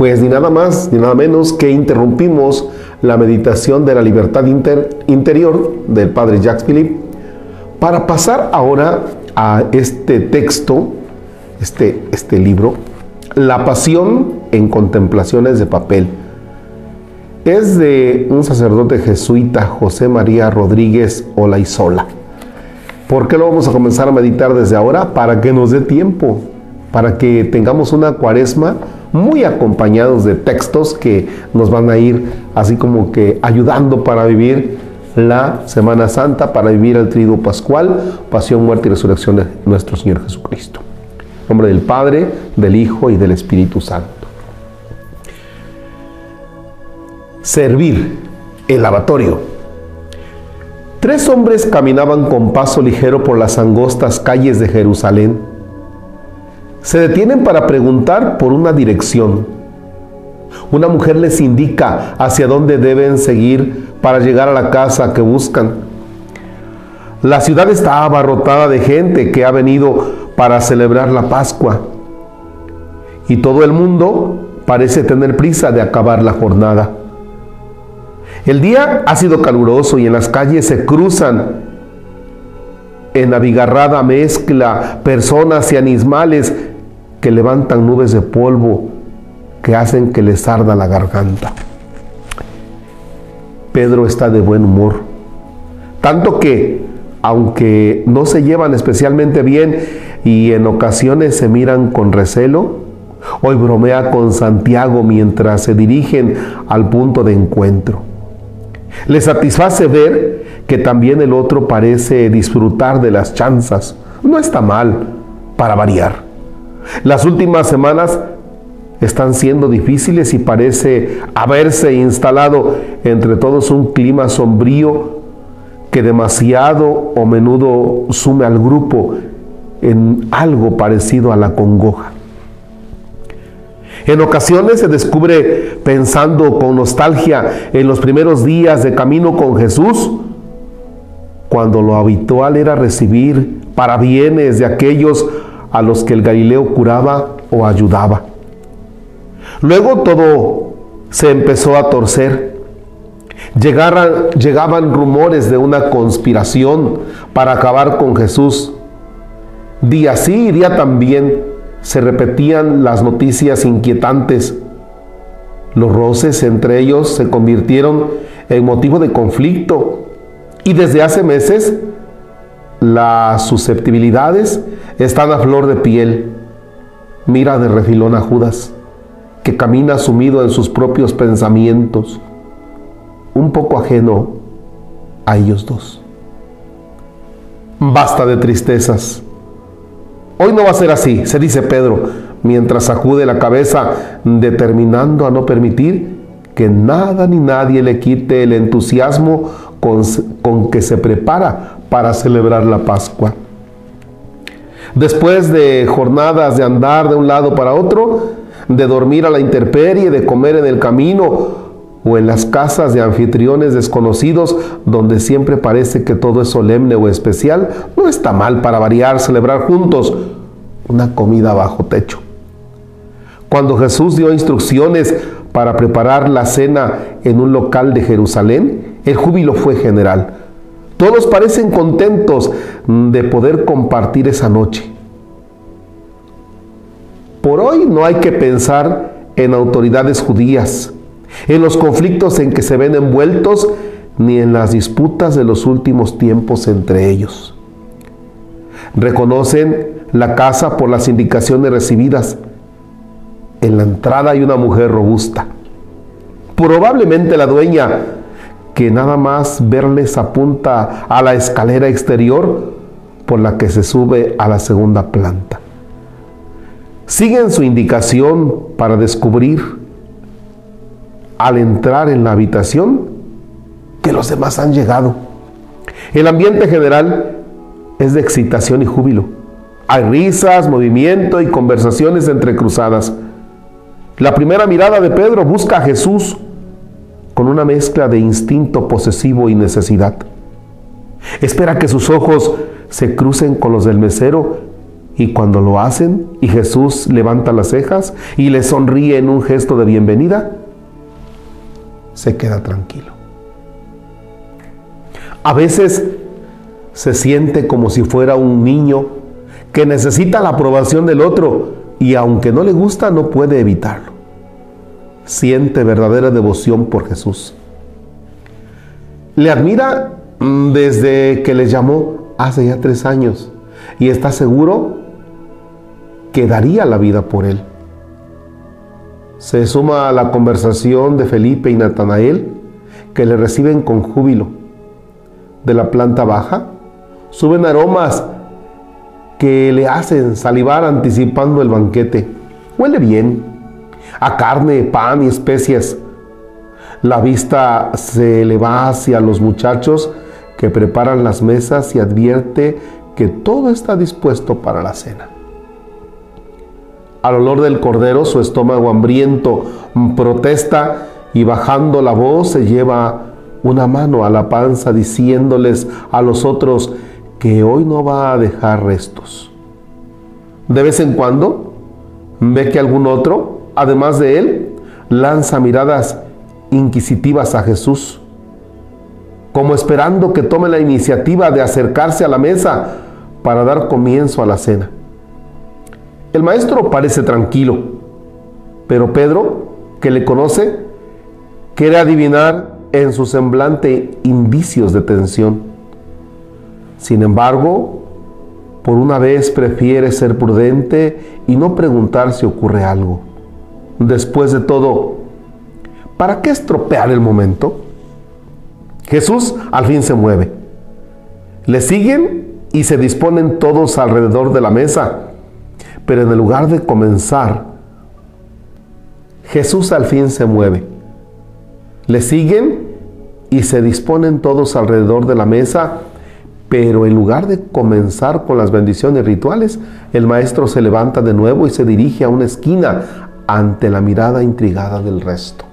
Pues ni nada más ni nada menos que interrumpimos la meditación de la libertad interior del padre Jacques Philippe para pasar ahora a este texto, este, este libro, La pasión en contemplaciones de papel. Es de un sacerdote jesuita, José María Rodríguez Olaizola. ¿Por qué lo vamos a comenzar a meditar desde ahora? Para que nos dé tiempo, para que tengamos una cuaresma muy acompañados de textos que nos van a ir así como que ayudando para vivir la Semana Santa, para vivir el triduo pascual, pasión, muerte y resurrección de nuestro Señor Jesucristo. Nombre del Padre, del Hijo y del Espíritu Santo. Servir, el lavatorio. Tres hombres caminaban con paso ligero por las angostas calles de Jerusalén se detienen para preguntar por una dirección. Una mujer les indica hacia dónde deben seguir para llegar a la casa que buscan. La ciudad está abarrotada de gente que ha venido para celebrar la Pascua. Y todo el mundo parece tener prisa de acabar la jornada. El día ha sido caluroso y en las calles se cruzan en abigarrada mezcla personas y animales que levantan nubes de polvo que hacen que les arda la garganta. Pedro está de buen humor, tanto que, aunque no se llevan especialmente bien y en ocasiones se miran con recelo, hoy bromea con Santiago mientras se dirigen al punto de encuentro. Le satisface ver que también el otro parece disfrutar de las chanzas. No está mal, para variar. Las últimas semanas están siendo difíciles y parece haberse instalado entre todos un clima sombrío que demasiado o menudo sume al grupo en algo parecido a la congoja. En ocasiones se descubre pensando con nostalgia en los primeros días de camino con Jesús, cuando lo habitual era recibir parabienes de aquellos a los que el Galileo curaba o ayudaba. Luego todo se empezó a torcer. Llegaban rumores de una conspiración para acabar con Jesús. Día sí y día también se repetían las noticias inquietantes. Los roces entre ellos se convirtieron en motivo de conflicto y desde hace meses las susceptibilidades están a flor de piel. Mira de refilón a Judas, que camina sumido en sus propios pensamientos, un poco ajeno a ellos dos. Basta de tristezas. Hoy no va a ser así, se dice Pedro, mientras sacude la cabeza, determinando a no permitir que nada ni nadie le quite el entusiasmo con, que se prepara para celebrar la Pascua. Después de jornadas de andar de un lado para otro, de dormir a la intemperie, de comer en el camino o en las casas de anfitriones desconocidos, donde siempre parece que todo es solemne o especial, no está mal para variar, celebrar juntos una comida bajo techo. Cuando Jesús dio instrucciones para preparar la cena en un local de Jerusalén, el júbilo fue general. Todos parecen contentos de poder compartir esa noche. Por hoy no hay que pensar en autoridades judías, en los conflictos en que se ven envueltos, ni en las disputas de los últimos tiempos entre ellos. Reconocen la casa por las indicaciones recibidas. En la entrada hay una mujer robusta. Probablemente la dueña que nada más verles apunta a la escalera exterior por la que se sube a la segunda planta. Siguen su indicación para descubrir al entrar en la habitación que los demás han llegado. El ambiente general es de excitación y júbilo. Hay risas, movimiento y conversaciones entrecruzadas. La primera mirada de Pedro busca a Jesús con una mezcla de instinto posesivo y necesidad. Espera que sus ojos se crucen con los del mesero Y cuando lo hacen y Jesús levanta las cejas y le sonríe en un gesto de bienvenida, se queda tranquilo. A veces se siente como si fuera un niño que necesita la aprobación del otro y aunque no le gusta no puede evitarlo. Siente verdadera devoción por Jesús. Le admira mm, desde que le llamó hace ya tres años y está seguro que daría la vida por él. Se suma a la conversación de Felipe y Natanael que le reciben con júbilo. De la planta baja suben aromas que le hacen salivar anticipando el banquete. Huele bien, a carne, pan y especias. La vista se eleva hacia los muchachos que preparan las mesas y advierte que todo está dispuesto para la cena. Al olor del cordero su estómago hambriento protesta y bajando la voz se lleva una mano a la panza diciéndoles a los otros que hoy no va a dejar restos. De vez en cuando ve que algún otro, además de él, lanza miradas inquisitivas a Jesús, como esperando que tome la iniciativa de acercarse a la mesa para dar comienzo a la cena. El maestro parece tranquilo, pero Pedro, que le conoce, quiere adivinar en su semblante indicios de tensión. Sin embargo, por una vez prefiere ser prudente y no preguntar si ocurre algo. Después de todo, ¿para qué estropear el momento? Jesús al fin se mueve. Le siguen y se disponen todos alrededor de la mesa pero en lugar de comenzar, Jesús al fin se mueve. Le siguen y se disponen todos alrededor de la mesa, pero en lugar de comenzar con las bendiciones rituales, el maestro se levanta de nuevo y se dirige a una esquina ante la mirada intrigada del resto.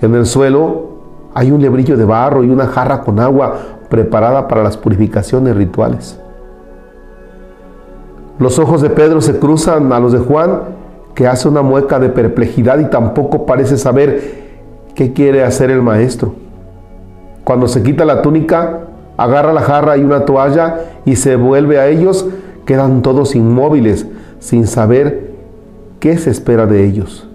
En el suelo hay un lebrillo de barro y una jarra con agua preparada para las purificaciones rituales. Los ojos de Pedro se cruzan a los de Juan, que hace una mueca de perplejidad y tampoco parece saber qué quiere hacer el maestro. Cuando se quita la túnica, agarra la jarra y una toalla y se vuelve a ellos, quedan todos inmóviles, sin saber qué se espera de ellos.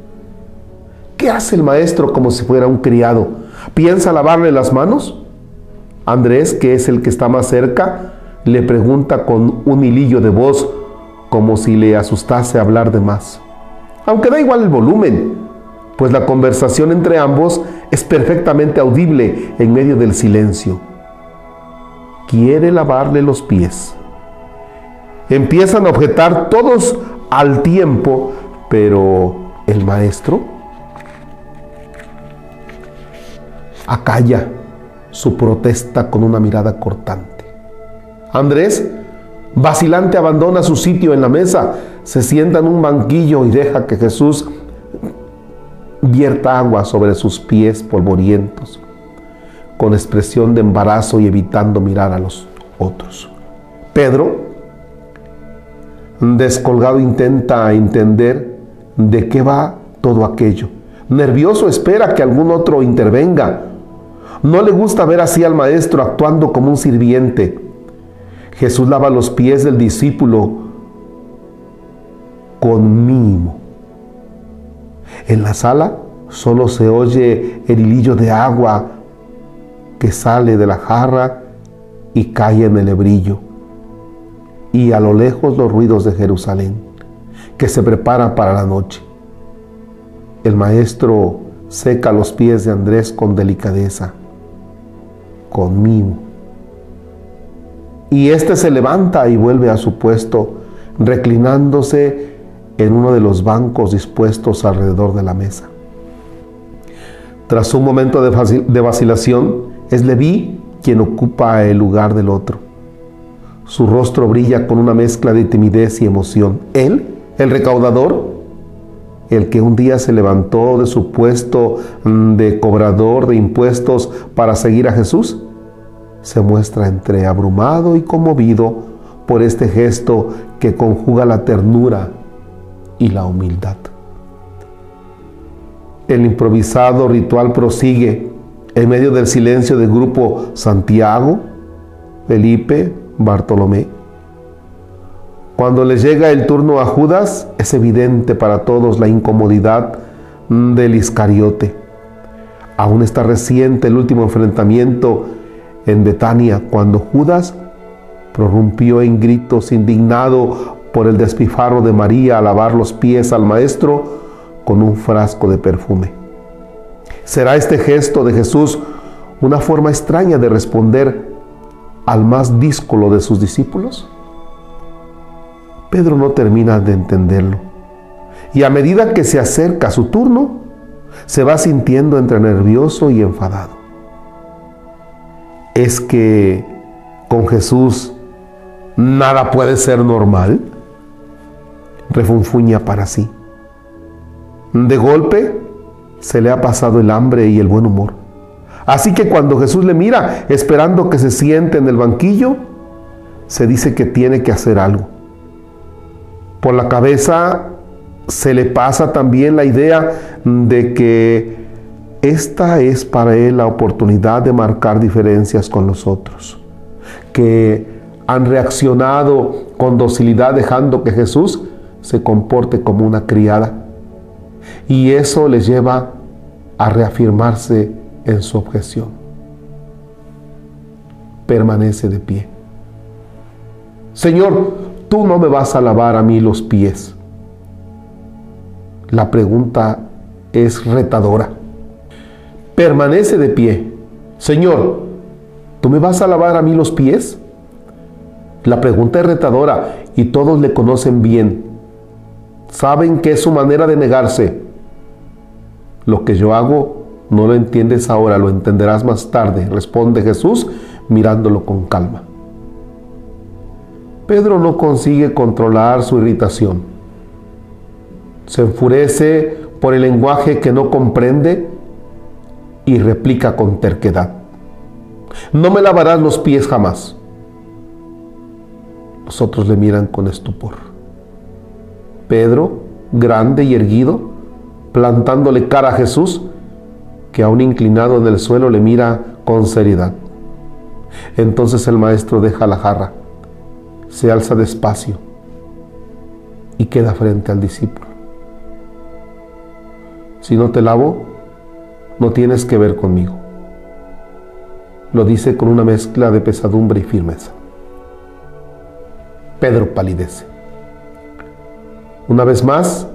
¿Qué hace el maestro como si fuera un criado? ¿Piensa lavarle las manos? Andrés, que es el que está más cerca, le pregunta con un hilillo de voz como si le asustase hablar de más. Aunque da igual el volumen, pues la conversación entre ambos es perfectamente audible en medio del silencio. Quiere lavarle los pies. Empiezan a objetar todos al tiempo, pero el maestro acalla su protesta con una mirada cortante. Andrés Vacilante abandona su sitio en la mesa, se sienta en un banquillo y deja que Jesús vierta agua sobre sus pies polvorientos, con expresión de embarazo y evitando mirar a los otros. Pedro, descolgado, intenta entender de qué va todo aquello. Nervioso espera que algún otro intervenga. No le gusta ver así al maestro actuando como un sirviente Jesús lava los pies del discípulo con mimo. En la sala solo se oye el hilillo de agua que sale de la jarra y cae en el hebrillo. Y a lo lejos los ruidos de Jerusalén, que se prepara para la noche. El maestro seca los pies de Andrés con delicadeza, con mimo y éste se levanta y vuelve a su puesto, reclinándose en uno de los bancos dispuestos alrededor de la mesa. Tras un momento de vacilación, es Leví quien ocupa el lugar del otro. Su rostro brilla con una mezcla de timidez y emoción. Él, el recaudador, el que un día se levantó de su puesto mm, de cobrador de impuestos para seguir a Jesús, se muestra entre abrumado y conmovido por este gesto que conjuga la ternura y la humildad. El improvisado ritual prosigue en medio del silencio del grupo Santiago, Felipe, Bartolomé. Cuando le llega el turno a Judas, es evidente para todos la incomodidad del Iscariote. Aún está reciente el último enfrentamiento en Betania, cuando Judas prorrumpió en gritos indignado por el despifarro de María a lavar los pies al maestro con un frasco de perfume. ¿Será este gesto de Jesús una forma extraña de responder al más díscolo de sus discípulos? Pedro no termina de entenderlo. Y a medida que se acerca su turno, se va sintiendo entre nervioso y enfadado. Es que con Jesús nada puede ser normal. Refunfuña para sí. De golpe se le ha pasado el hambre y el buen humor. Así que cuando Jesús le mira esperando que se siente en el banquillo, se dice que tiene que hacer algo. Por la cabeza se le pasa también la idea de que esta es para él la oportunidad de marcar diferencias con los otros, que han reaccionado con docilidad dejando que Jesús se comporte como una criada. Y eso les lleva a reafirmarse en su objeción. Permanece de pie. Señor, tú no me vas a lavar a mí los pies. La pregunta es retadora. Permanece de pie. Señor, ¿tú me vas a lavar a mí los pies? La pregunta es retadora y todos le conocen bien. Saben que es su manera de negarse. Lo que yo hago no lo entiendes ahora, lo entenderás más tarde, responde Jesús mirándolo con calma. Pedro no consigue controlar su irritación. Se enfurece por el lenguaje que no comprende y replica con terquedad. No me lavarás los pies jamás. Los otros le miran con estupor. Pedro, grande y erguido, plantándole cara a Jesús, que aún inclinado en el suelo le mira con seriedad. Entonces el maestro deja la jarra se alza despacio y queda frente al discípulo. Si no te lavo, no tienes que ver conmigo. Lo dice con una mezcla de pesadumbre y firmeza. Pedro palidece. Una vez más,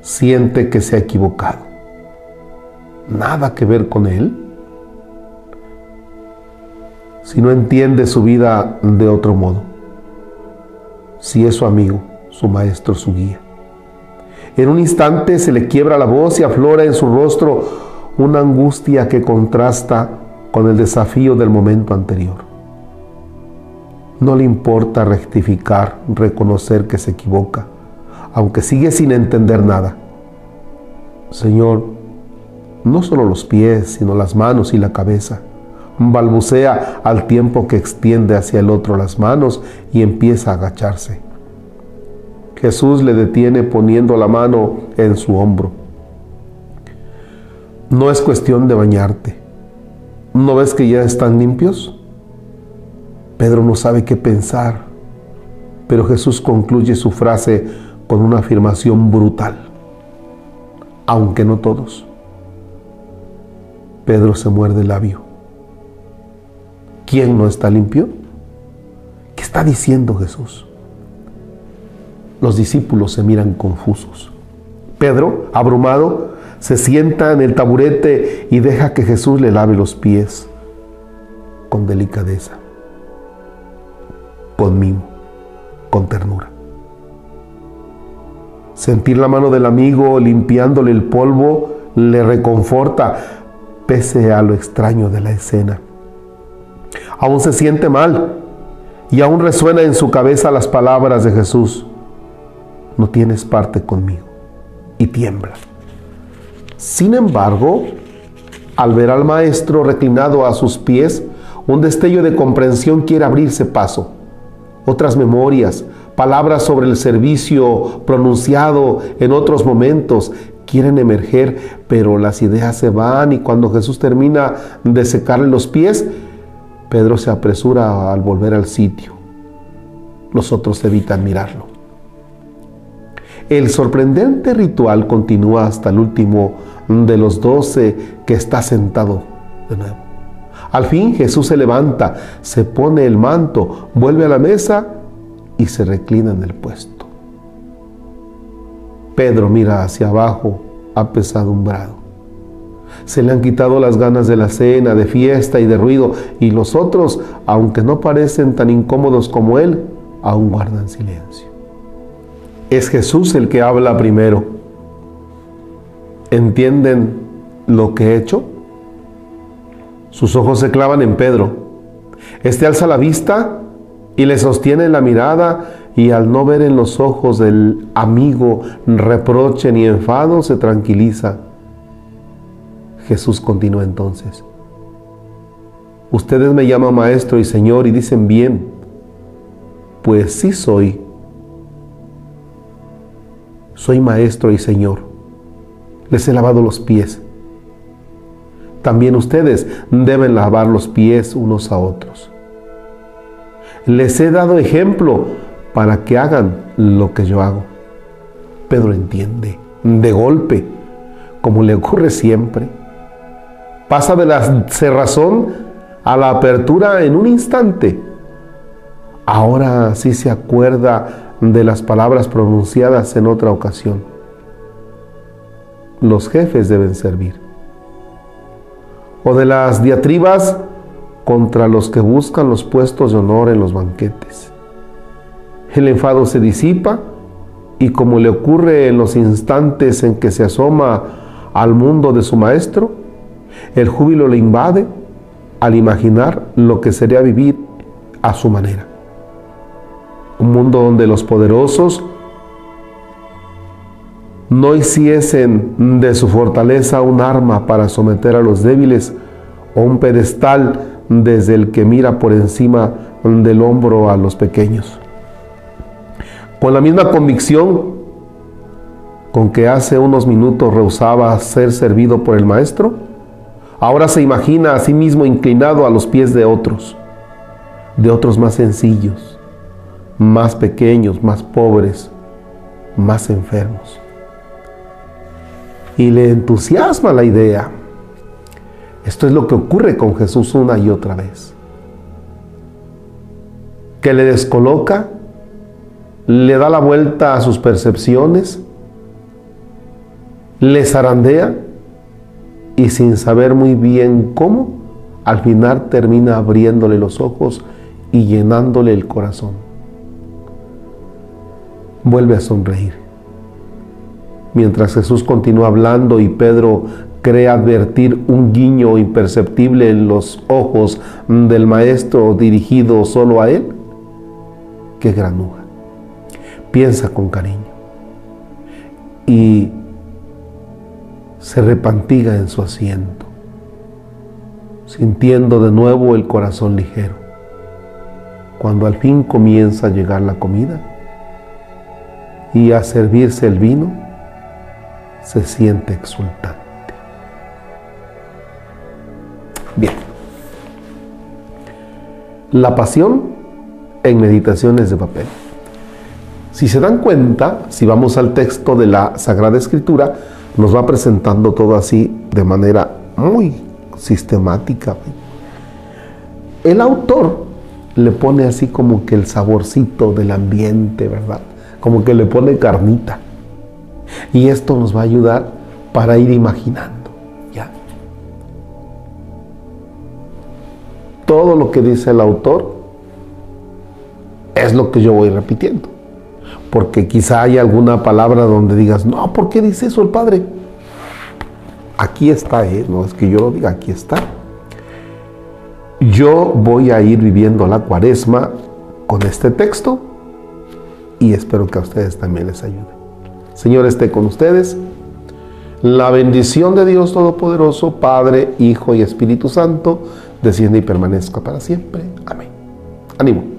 siente que se ha equivocado. Nada que ver con él si no entiende su vida de otro modo, si es su amigo, su maestro, su guía. En un instante se le quiebra la voz y aflora en su rostro una angustia que contrasta con el desafío del momento anterior. No le importa rectificar, reconocer que se equivoca, aunque sigue sin entender nada. Señor, no solo los pies, sino las manos y la cabeza balbucea al tiempo que extiende hacia el otro las manos y empieza a agacharse. Jesús le detiene poniendo la mano en su hombro. No es cuestión de bañarte. ¿No ves que ya están limpios? Pedro no sabe qué pensar, pero Jesús concluye su frase con una afirmación brutal. Aunque no todos. Pedro se muerde el labio. ¿Quién no está limpio? ¿Qué está diciendo Jesús? Los discípulos se miran confusos. Pedro, abrumado, se sienta en el taburete y deja que Jesús le lave los pies con delicadeza, con mimo, con ternura. Sentir la mano del amigo limpiándole el polvo le reconforta pese a lo extraño de la escena aún se siente mal y aún resuena en su cabeza las palabras de Jesús. No tienes parte conmigo. Y tiembla. Sin embargo, al ver al maestro reclinado a sus pies, un destello de comprensión quiere abrirse paso. otras memorias, palabras sobre el servicio pronunciado en otros momentos. Quieren emerger, pero las ideas se van y cuando Jesús termina de secarle los pies, Pedro se apresura al volver al sitio. Los otros evitan mirarlo. El sorprendente ritual continúa hasta el último de los doce que está sentado de nuevo. Al fin Jesús se levanta, se pone el manto, vuelve a la mesa y se reclina en el puesto. Pedro mira hacia abajo, apesadumbrado. Se le han quitado las ganas de la cena, de fiesta y de ruido, y los otros, aunque no parecen tan incómodos como él, aún guardan silencio. Es Jesús el que habla primero. ¿Entienden lo que he hecho? Sus ojos se clavan en Pedro. Este alza la vista y le sostiene la mirada y al no ver en los ojos del amigo reproche ni enfado, se tranquiliza. Jesús continúa entonces. Ustedes me llaman maestro y señor y dicen bien, pues sí soy. Soy maestro y señor. Les he lavado los pies. También ustedes deben lavar los pies unos a otros. Les he dado ejemplo para que hagan lo que yo hago. Pedro entiende, de golpe, como le ocurre siempre. Pasa de la cerrazón a la apertura en un instante. Ahora sí se acuerda de las palabras pronunciadas en otra ocasión. Los jefes deben servir. O de las diatribas contra los que buscan los puestos de honor en los banquetes. El enfado se disipa y como le ocurre en los instantes en que se asoma al mundo de su maestro, el júbilo le invade al imaginar lo que sería vivir a su manera. Un mundo donde los poderosos no hiciesen de su fortaleza un arma para someter a los débiles o un pedestal desde el que mira por encima del hombro a los pequeños. Con la misma convicción con que hace unos minutos rehusaba ser servido por el Maestro, ahora se imagina a sí mismo inclinado a los pies de otros, de otros más sencillos, más pequeños, más pobres, más enfermos. Y le entusiasma la idea esto es lo que ocurre con Jesús una y otra vez. Que le descoloca, le da la vuelta a sus percepciones, le zarandea y sin saber muy bien cómo, al final termina abriéndole los ojos y llenándole el corazón. Vuelve a sonreír. Mientras Jesús continúa hablando y Pedro cree advertir un guiño imperceptible en los ojos del maestro dirigido solo a él? Qué granuja. Piensa con cariño y se repantiga en su asiento, sintiendo de nuevo el corazón ligero. Cuando al fin comienza a llegar la comida y a servirse el vino, se siente exultante. Bien. La pasión en meditaciones de papel. Si se dan cuenta, si vamos al texto de la Sagrada Escritura, nos va presentando todo así de manera muy sistemática. El autor le pone así como que el saborcito del ambiente, ¿verdad? Como que le pone carnita. Y esto nos va a ayudar para ir imaginando. todo lo que dice el autor es lo que yo voy repitiendo. Porque quizá hay alguna palabra donde digas, no, ¿por qué dice eso el Padre? Aquí está, ¿eh? no es que yo lo diga, aquí está. Yo voy a ir viviendo la cuaresma con este texto y espero que a ustedes también les ayude. Señor, esté con ustedes. La bendición de Dios Todopoderoso, Padre, Hijo y Espíritu Santo, desciende y permanezca para siempre. Amén. Ánimo.